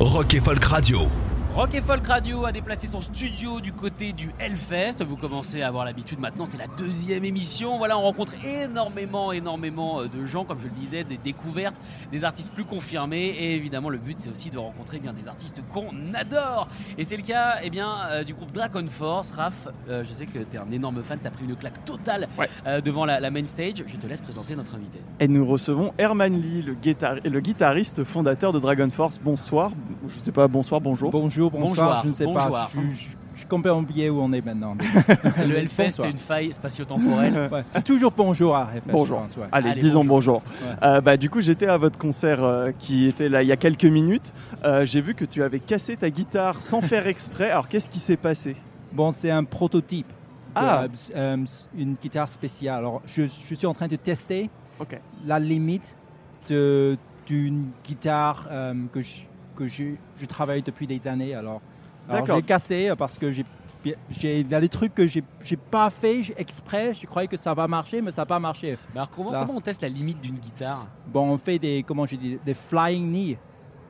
Rock et Folk Radio. Rock et Folk Radio a déplacé son studio du côté du Hellfest. Vous commencez à avoir l'habitude maintenant, c'est la deuxième émission. Voilà, on rencontre énormément, énormément euh, de gens, comme je le disais, des découvertes, des artistes plus confirmés. Et évidemment, le but, c'est aussi de rencontrer eh bien des artistes qu'on adore. Et c'est le cas eh bien, euh, du groupe Dragon Force. Raph, euh, je sais que tu es un énorme fan, tu as pris une claque totale Ouais. euh, devant la, la main stage. Je te laisse présenter notre invité. Et nous recevons Herman Lee, le, le guitariste fondateur de Dragon Force. Bonsoir. Je sais pas, bonsoir, bonjour. Bonjour, bonsoir, Bonjour, je ne sais bonjour. pas. Je, je, je suis complètement oublié où on est maintenant. C'est le Hellfest, Bonsoir. une faille spatio-temporelle. Ouais, c'est toujours bonjour à Hellfest, Bonjour. pense, ouais. Allez, Allez, disons bonjour. Ouais. Euh, bah, du coup, j'étais à votre concert euh, qui était là il y a quelques minutes. Euh, J'ai vu que tu avais cassé ta guitare sans faire exprès. Alors, qu'est-ce qui s'est passé? Bon, c'est un prototype. Ah. une guitare spéciale. Alors, je, je suis en train de tester Ok. la limite de- d'une guitare euh, que, je, que je, je travaille depuis des années. Alors, alors j'ai cassé euh, parce que j'ai j'ai- il y a des trucs que j'ai pas fait exprès. Je croyais que ça va marcher, mais ça n'a pas marché. Mais alors, comment, on teste la limite d'une guitare? Bon, on fait des, comment j'ai dit, des flying knees.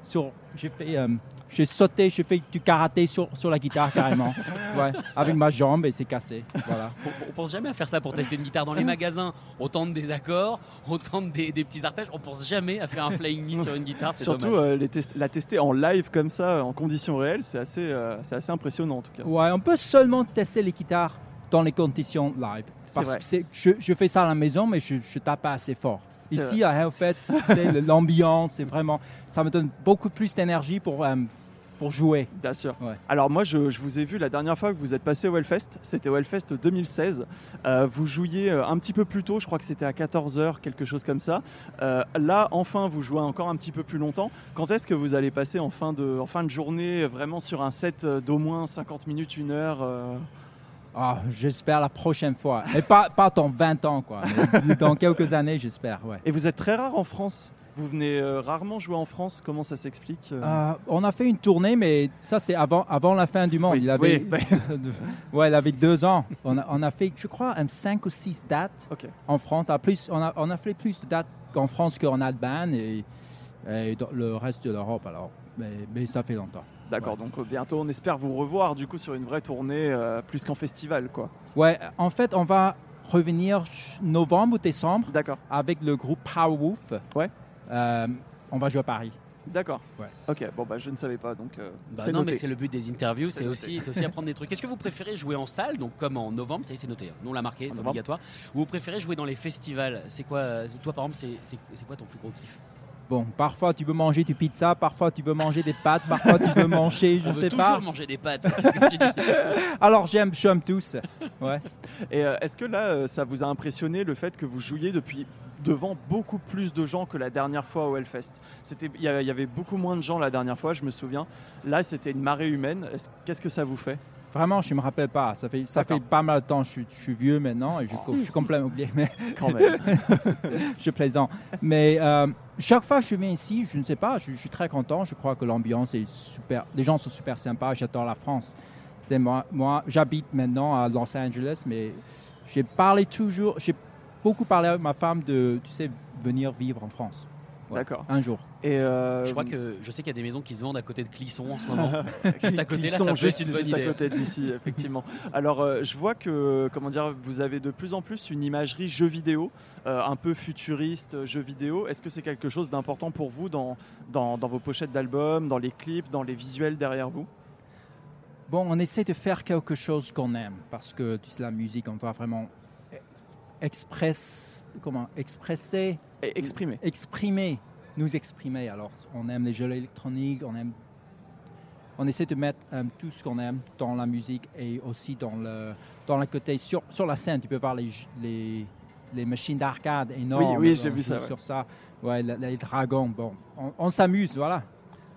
Sur, j'ai fait, euh, j'ai sauté, j'ai fait du karaté sur, sur la guitare carrément. ouais, avec ma jambe et c'est cassé. Voilà. On, on pense jamais à faire ça pour tester une guitare dans les magasins. On tente des accords, on tente des, des petits arpèges. On pense jamais à faire un flying knee sur une guitare. C'est Surtout euh, les la tester en live comme ça, en conditions réelles, c'est assez, euh, c'est assez impressionnant en tout cas. Ouais, on peut seulement tester les guitares dans les conditions live. C'est Parce vrai. que c'est- je, je fais ça à la maison, mais je ne tape pas assez fort. Ici, à Hellfest, l'ambiance, c'est vraiment, ça me donne beaucoup plus d'énergie pour, euh, pour jouer. Bien sûr. Ouais. Alors moi, je, je vous ai vu la dernière fois que vous êtes passé au Hellfest. C'était au Hellfest 2016. Euh, vous jouiez euh, un petit peu plus tôt, je crois que c'était à 14h, quelque chose comme ça. Euh, là, enfin, vous jouez encore un petit peu plus longtemps. Quand est-ce que vous allez passer en fin de, en fin de journée, vraiment sur un set d'au moins 50 minutes, une heure euh, Ah, j'espère la prochaine fois. Et pas, pas dans 20 ans, quoi. mais dans quelques années, j'espère, ouais. Et vous êtes très rare en France. Vous venez euh, rarement jouer en France. Comment ça s'explique euh Euh, on a fait une tournée, mais ça, c'est avant, avant la fin du monde. Oui, il avait, oui, ouais, il avait deux ans. On a, on a fait, je crois, un 5 ou 6 dates en France. À plus, on, a, on a fait plus de dates qu'en France qu'en Allemagne et, et dans le reste de l'Europe. Alors, mais, mais ça fait longtemps. D'accord. Donc euh, bientôt, on espère vous revoir du coup sur une vraie tournée, euh, plus qu'en festival, quoi. Ouais, en fait, on va revenir novembre ou décembre D'accord. avec le groupe Powerwolf. Ouais. Euh, on va jouer à Paris. D'accord. Ouais. Ok. Bon bah je ne savais pas donc. euh, Bah c'est non, noté. mais c'est le but des interviews, C'est aussi, c'est aussi apprendre des trucs. Est-ce que vous préférez jouer en salle, donc comme en novembre, ça y est, c'est noté, hein. nous on l'a marqué, c'est obligatoire, ou vous préférez jouer dans les festivals? C'est quoi, toi par exemple, c'est quoi ton plus gros kiff? Bon, parfois tu veux manger du pizza, parfois tu veux manger des pâtes, parfois tu veux manger, je On veut sais toujours pas. manger des pâtes. Qu'est-ce que tu dis Alors j'aime, j'aime tous. Ouais. Et euh, est-ce que là, euh, ça vous a impressionné le fait que vous jouiez depuis devant beaucoup plus de gens que la dernière fois au Hellfest? C'était, il y, a- il y avait beaucoup moins de gens la dernière fois, je me souviens. Là, c'était une marée humaine. Est-ce- Qu'est-ce que ça vous fait? Vraiment, je me rappelle pas. Ça fait, ça fait pas mal de temps. Je suis, je suis vieux maintenant et je, je suis complètement oublié. Mais Quand même. je plaisante. Mais euh, chaque fois que je viens ici, je ne sais pas, je, je suis très content. Je crois que l'ambiance est super. Les gens sont super sympas. J'adore la France. Moi, moi j'habite maintenant à Los Angeles, mais j'ai parlé toujours. J'ai beaucoup parlé avec ma femme de, tu sais, venir vivre en France. Ouais, D'accord. Un jour. Et euh, Je crois que je sais qu'il y a des maisons qui se vendent à côté de Clisson en ce moment. juste à côté là, ça juste, une bonne juste à côté d'ici, effectivement. Alors, euh, je vois que, comment dire, vous avez de plus en plus une imagerie jeu vidéo, euh, un peu futuriste, jeu vidéo. Est-ce que c'est quelque chose d'important pour vous dans, dans, dans vos pochettes d'albums, dans les clips, dans les visuels derrière vous? Bon, on essaie de faire quelque chose qu'on aime parce que tu sais, la musique, on doit vraiment express, comment, expresser, Et exprimer. exprimer, nous exprimer. Alors, on aime les jeux électroniques, on aime, on essaie de mettre euh, tout ce qu'on aime dans la musique et aussi dans le, dans le côté sur, sur la scène. Tu peux voir les, les, les machines d'arcade énormes. oui, j'ai on vu ça, ouais. Sur ça, ouais, les dragons. Bon, on, on s'amuse, voilà.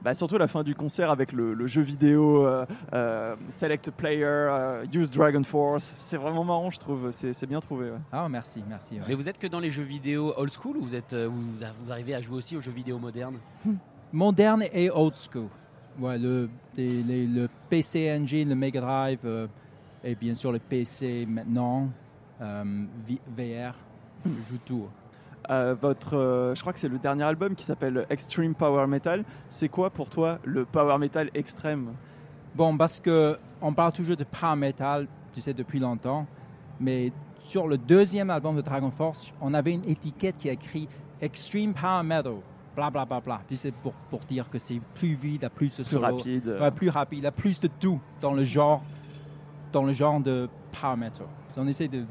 Bah, surtout la fin du concert avec le, le jeu vidéo euh, euh, Select Player, euh, Use Dragon Force. C'est vraiment marrant, je trouve. C'est bien trouvé. ouais. Ah, merci, merci. ouais. Mais vous êtes que dans les jeux vidéo old school ou vous, êtes, euh, vous, vous arrivez à jouer aussi aux jeux vidéo modernes? Moderne et old school. Ouais, le, les- les- le PC Engine, le Mega Drive, euh, et bien sûr le PC maintenant, euh, V- VR, je joue tout. Votre, euh, je crois que c'est le dernier album qui s'appelle Extreme Power Metal. C'est quoi pour toi le power metal extrême? Bon, parce que on parle toujours de power metal, tu sais, depuis longtemps, mais sur le deuxième album de Dragon Force, on avait une étiquette qui a écrit Extreme Power Metal, bla bla bla bla. Tu sais, pour, pour dire que c'est plus vite, plus de Plus solo, rapide. ouais, plus rapide, il y a plus de tout dans le genre, dans le genre de power metal. On essaie de,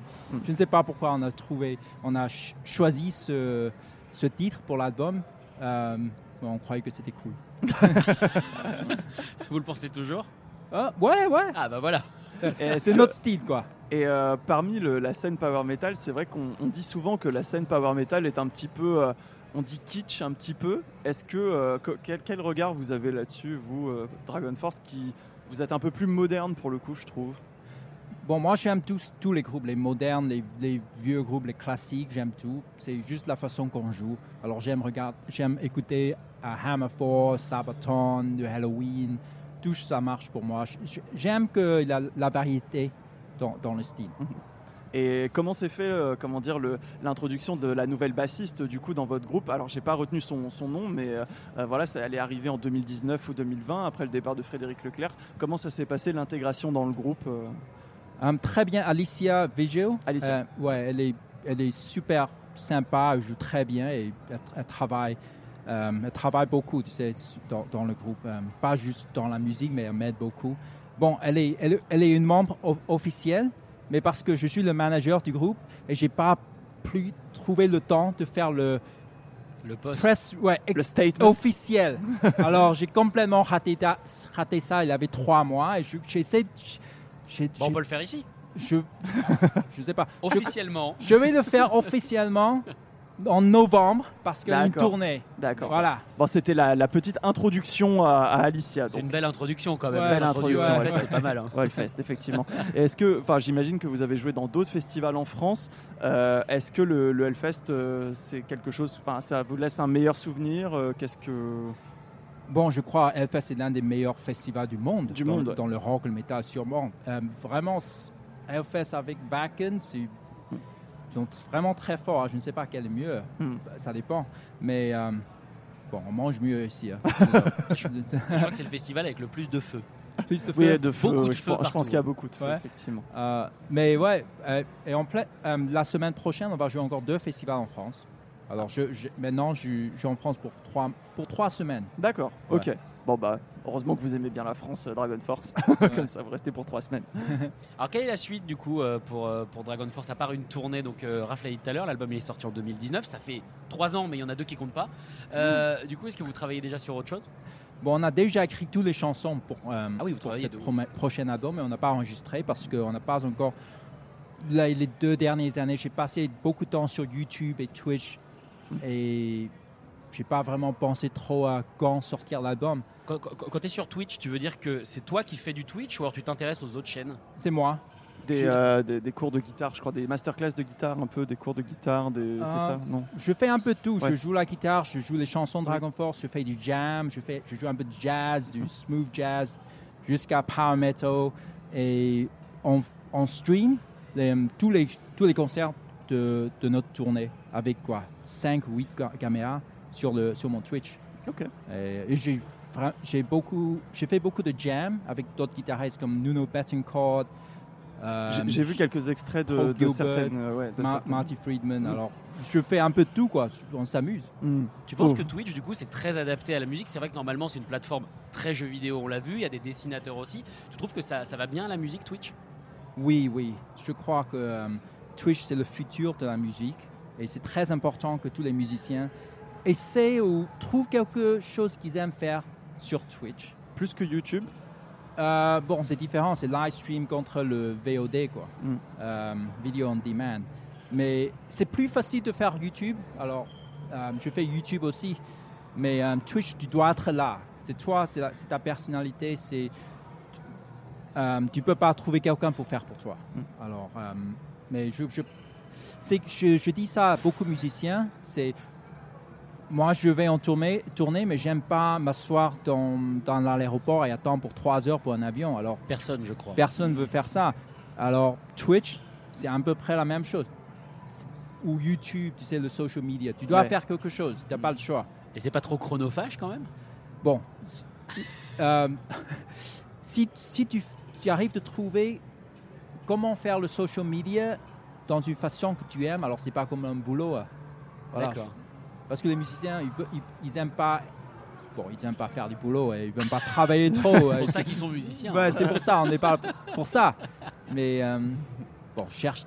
je ne sais pas pourquoi on a trouvé, on a ch- choisi ce, ce titre pour l'album. Euh, on croyait que c'était cool. Vous le pensez toujours? Ah, ouais, ouais. Ah bah voilà. C'est notre style, quoi. Et euh, parmi le- la scène power metal, c'est vrai qu'on on dit souvent que la scène power metal est un petit peu, euh, on dit kitsch un petit peu. Est-ce que euh, que- quel, quel regard vous avez là-dessus, vous, euh, Dragon Force, qui vous êtes un peu plus moderne pour le coup, je trouve? Bon, moi j'aime tous, tous les groupes, les modernes, les, vieux groupes, les classiques, j'aime tout. C'est juste la façon qu'on joue. Alors j'aime regarder, j'aime écouter à Hammerforce, Sabaton, de Halloween. Tout ça marche pour moi. J'aime a la variété dans, le style. Et comment s'est fait, euh, comment dire, l'introduction de la nouvelle bassiste du coup dans votre groupe? Alors j'ai pas retenu son, nom, mais euh, euh, voilà, ça allait arriver en 2019 ou 2020 après le départ de Frédéric Leclerc. Comment ça s'est passé l'intégration dans le groupe Hum, très bien, Alicia Vigil. Alicia. Euh, ouais, elle est, elle est super sympa, elle joue très bien et elle, elle travaille, euh, elle travaille beaucoup, tu sais, dans, dans le groupe. Euh, pas juste dans la musique, mais elle m'aide beaucoup. Bon, elle est, elle, elle est une membre officielle, mais parce que je suis le manager du groupe et j'ai pas plus trouvé le temps de faire le Le poste. press, ouais, Le statement. officiel. Alors j'ai complètement raté, raté ça. Il y avait trois mois et je- j'essaie. De- j'ai- Bon, on peut le faire ici. je je sais pas. Officiellement. je vais le faire officiellement en novembre parce qu'il y a une tournée. D'accord. Voilà. Bon, c'était la, la petite introduction à, à Alicia. C'est une belle introduction quand même. Ouais, Belle belle introduction. fait, ouais. c'est pas mal. hein. Ouais, effectivement. Et Est-ce que, enfin, j'imagine que vous avez joué dans d'autres festivals en France. Euh, Est-ce que le, le Hellfest, euh, c'est quelque chose, enfin, ça vous laisse un meilleur souvenir euh, Qu'est-ce que Bon, je crois Hellfest c'est l'un des meilleurs festivals du monde. Du dans, monde, ouais. Dans le rock, le métal, sûrement. Euh, vraiment, Hellfest avec Wacken, c'est. Ils sont vraiment très forts. Je ne sais pas quel est mieux. Hmm. Ça dépend. Mais euh, bon, on mange mieux ici. hein. Je- crois que c'est le festival avec le plus de feu. Plus de Oui, feu. de feu. Beaucoup de feu Je pense qu'il y a beaucoup de feu, Ouais. effectivement. Euh, mais ouais, euh, et en plein- euh, la semaine prochaine, on va jouer encore deux festivals en France. Alors je, je- maintenant, je, je suis en France pour trois, pour trois semaines. D'accord. Ouais. Ok. Bon bah, heureusement que vous aimez bien la France, euh, Dragon Force. Comme ça, vous restez pour trois semaines. Alors quelle est la suite du coup euh, pour, euh, pour Dragon Force à part une tournée donc euh, Raph l'a dit tout à l'heure l'album il est sorti en 2019 ça fait trois ans mais il y en a deux qui comptent pas Euh, du coup est-ce que vous travaillez déjà sur autre chose? Bon, on a déjà écrit toutes les chansons pour, euh, Ah oui, vous pour travaillez cette prochaine album, mais on n'a pas enregistré parce qu'on n'a pas encore. Là, les deux dernières années, j'ai passé beaucoup de temps sur YouTube et Twitch et j'ai pas vraiment pensé trop à quand sortir l'album. quand, tu es sur Twitch tu veux dire que c'est toi qui fais du Twitch ou alors tu t'intéresses aux autres chaînes? C'est moi. Des, euh, des, des cours de guitare, je crois, des masterclass de guitare, un peu, des cours de guitare, des... c'est Ah. ça Non? Je fais un peu de tout. Ouais. Je joue la guitare, je joue les chansons de Dragon Force, je fais du jam, je, fais, je joue un peu de jazz, du smooth jazz, jusqu'à power metal. Et on, on stream les- tous, les, tous les concerts de, de notre tournée avec quoi 5 ou 8 caméras sur, le, sur mon Twitch. Ok. Et, et j'ai, beaucoup, j'ai fait beaucoup de jam avec d'autres guitaristes comme Nuno Bettencourt. euh, J'ai j'ai vu quelques extraits de, de Gilbert, certaines. euh, ouais, de Ma- certaines- Marty Friedman. Mm. Alors, je fais un peu de tout, quoi. On s'amuse. Hmm. Tu penses Oh. que Twitch, du coup, c'est très adapté à la musique? C'est vrai que normalement, c'est une plateforme très jeu vidéo, on l'a vu, il y a des dessinateurs aussi. Tu trouves que ça, ça va bien à la musique, Twitch? Oui, oui. Je crois que euh, Twitch, c'est le futur de la musique. Et c'est très important que tous les musiciens essaient ou trouvent quelque chose qu'ils aiment faire sur Twitch. Plus que YouTube? Euh, bon, c'est différent. C'est live stream contre le VOD, quoi. Mm. Euh, video on demand. Mais c'est plus facile de faire YouTube. Alors, euh, je fais YouTube aussi. Mais Twitch, tu dois être là. C'est toi, c'est ta personnalité. C'est euh, tu peux pas trouver quelqu'un pour faire pour toi. Alors, euh, mais je, je, je, je dis ça à beaucoup de musiciens. C'est moi, je vais en tournée, tourner, mais j'aime pas m'asseoir dans, dans l'aéroport et attendre pour trois heures pour un avion. Alors, Personne, je crois. personne veut faire ça. Alors, Twitch, c'est à peu près la même chose. Ou YouTube, tu sais, le social media. Tu dois Ouais. faire quelque chose. Tu n'as pas le choix. Et c'est pas trop chronophage quand même? Bon, si, euh, si, si tu, tu arrives de trouver comment faire le social media dans une façon que tu aimes, alors c'est pas comme un boulot. euh. Voilà. D'accord. Parce que les musiciens, ils, ve- ils, ils aiment pas. Bon, ils aiment pas faire du boulot et ils veulent pas travailler trop. C'est pour ça qu'ils sont musiciens. Ouais, c'est pour ça, on n'est pas pour ça. Mais euh, bon, cherche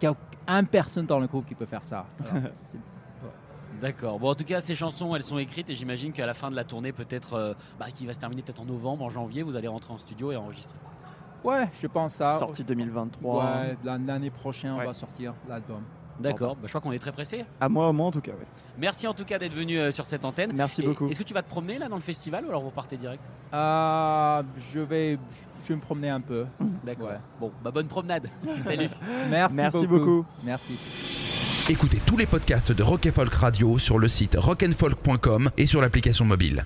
un personne dans le groupe qui peut faire ça. Alors, D'accord. Bon, en tout cas, ces chansons, elles sont écrites et j'imagine qu'à la fin de la tournée, peut-être, euh, bah, qui va se terminer peut-être en novembre, en janvier, vous allez rentrer en studio et enregistrer. Ouais, je pense ça. Sortie 2023. Ouais, l'an- l'année prochaine, Ouais. on va sortir l'album. D'accord. Bah, je crois qu'on est très pressé. À moi, au moins, en tout cas. ouais. Merci en tout cas d'être venu euh, sur cette antenne. Merci Et- beaucoup. Est-ce que tu vas te promener là dans le festival ou alors vous partez direct? Euh, je vais, je vais me promener un peu. D'accord. Ouais. Bon, bah bonne promenade. Salut. Merci, Merci beaucoup. beaucoup. Merci. Écoutez tous les podcasts de Rock Folk Radio sur le site rockandfolk.com et sur l'application mobile.